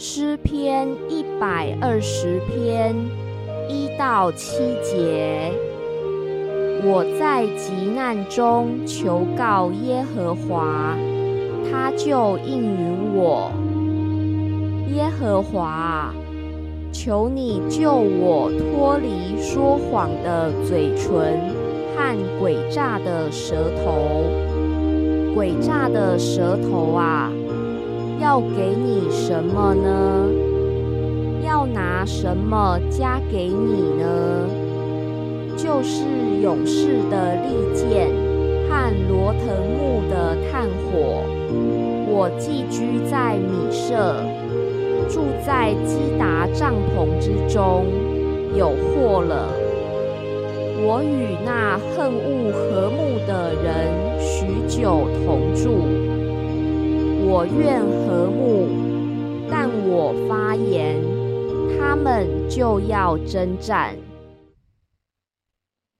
诗篇一百二十篇一到七节。我在急难中求告耶和华，他就应允我。耶和华，求你救我脱离说谎的嘴唇和诡诈的舌头。诡诈的舌头啊，要给你什么呢？要拿什么加给你呢？就是勇士的利剑和罗藤木的炭火。我寄居在米舍，住在基达帐篷之中，有祸了。我与那恨恶和睦的人许久同住。我愿和睦，但我发言，他们就要征战。